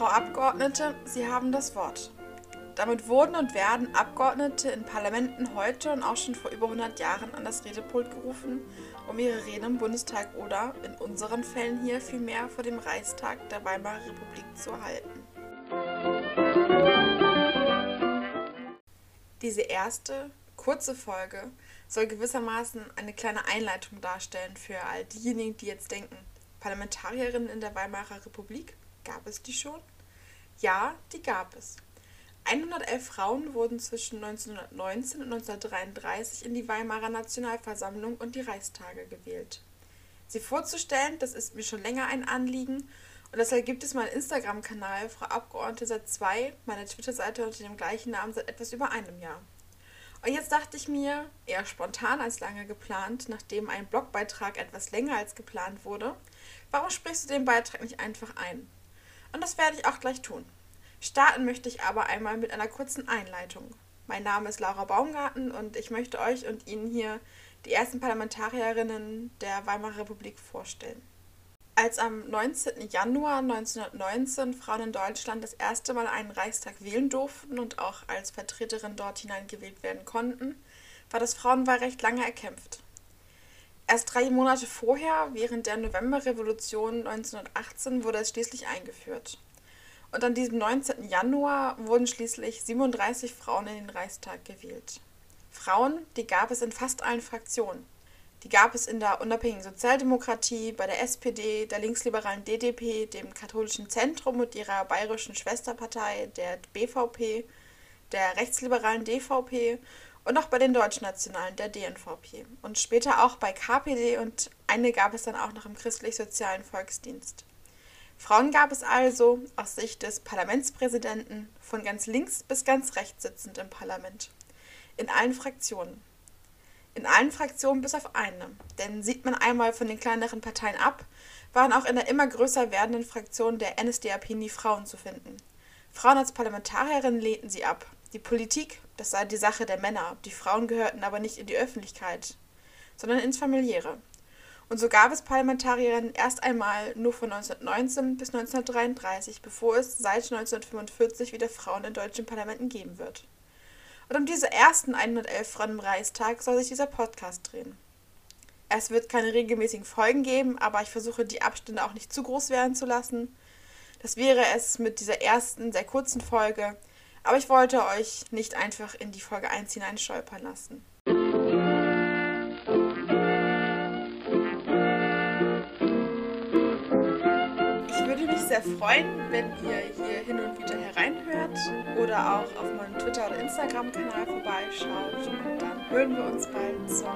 Frau Abgeordnete, Sie haben das Wort. Damit wurden und werden Abgeordnete in Parlamenten heute und auch schon vor über 100 Jahren an das Redepult gerufen, um ihre Rede im Bundestag oder in unseren Fällen hier vielmehr vor dem Reichstag der Weimarer Republik zu halten. Diese erste, kurze Folge soll gewissermaßen eine kleine Einleitung darstellen für all diejenigen, die jetzt denken, Parlamentarierinnen in der Weimarer Republik, gab es die schon? Ja, die gab es. 111 Frauen wurden zwischen 1919 und 1933 in die Weimarer Nationalversammlung und die Reichstage gewählt. Sie vorzustellen, das ist mir schon länger ein Anliegen und deshalb gibt es meinen Instagram-Kanal Frau Abgeordnete seit zwei, meine Twitter-Seite unter dem gleichen Namen seit etwas über einem Jahr. Und jetzt dachte ich mir, eher spontan als lange geplant, nachdem ein Blogbeitrag etwas länger als geplant wurde, warum sprichst du den Beitrag nicht einfach ein? Und das werde ich auch gleich tun. Starten möchte ich aber einmal mit einer kurzen Einleitung. Mein Name ist Laura Baumgarten und ich möchte euch und Ihnen hier die ersten Parlamentarierinnen der Weimarer Republik vorstellen. Als am 19. Januar 1919 Frauen in Deutschland das erste Mal einen Reichstag wählen durften und auch als Vertreterin dort hineingewählt werden konnten, war das Frauenwahlrecht lange erkämpft. Erst drei Monate vorher, während der Novemberrevolution 1918, wurde es schließlich eingeführt. Und an diesem 19. Januar wurden schließlich 37 Frauen in den Reichstag gewählt. Frauen, die gab es in fast allen Fraktionen. Die gab es in der unabhängigen Sozialdemokratie, bei der SPD, der linksliberalen DDP, dem katholischen Zentrum und ihrer bayerischen Schwesterpartei, der BVP, der rechtsliberalen DVP und auch bei den Deutschnationalen, der DNVP. Und später auch bei KPD und eine gab es dann auch noch im christlich-sozialen Volksdienst. Frauen gab es also, aus Sicht des Parlamentspräsidenten, von ganz links bis ganz rechts sitzend im Parlament. In allen Fraktionen. In allen Fraktionen bis auf eine. Denn sieht man einmal von den kleineren Parteien ab, waren auch in der immer größer werdenden Fraktion der NSDAP nie Frauen zu finden. Frauen als Parlamentarierinnen lehnten sie ab. Die Politik, das sei die Sache der Männer, die Frauen gehörten aber nicht in die Öffentlichkeit, sondern ins Familiäre. Und so gab es Parlamentarierinnen erst einmal nur von 1919 bis 1933, bevor es seit 1945 wieder Frauen in deutschen Parlamenten geben wird. Und um diese ersten 111 Frauen im Reichstag soll sich dieser Podcast drehen. Es wird keine regelmäßigen Folgen geben, aber ich versuche die Abstände auch nicht zu groß werden zu lassen. Das wäre es mit dieser ersten, sehr kurzen Folge, aber ich wollte euch nicht einfach in die Folge 1 hineinstolpern lassen. sehr freuen, wenn ihr hier hin und wieder hereinhört oder auch auf meinem Twitter- oder Instagram-Kanal vorbeischaut. Und dann hören wir uns bald zur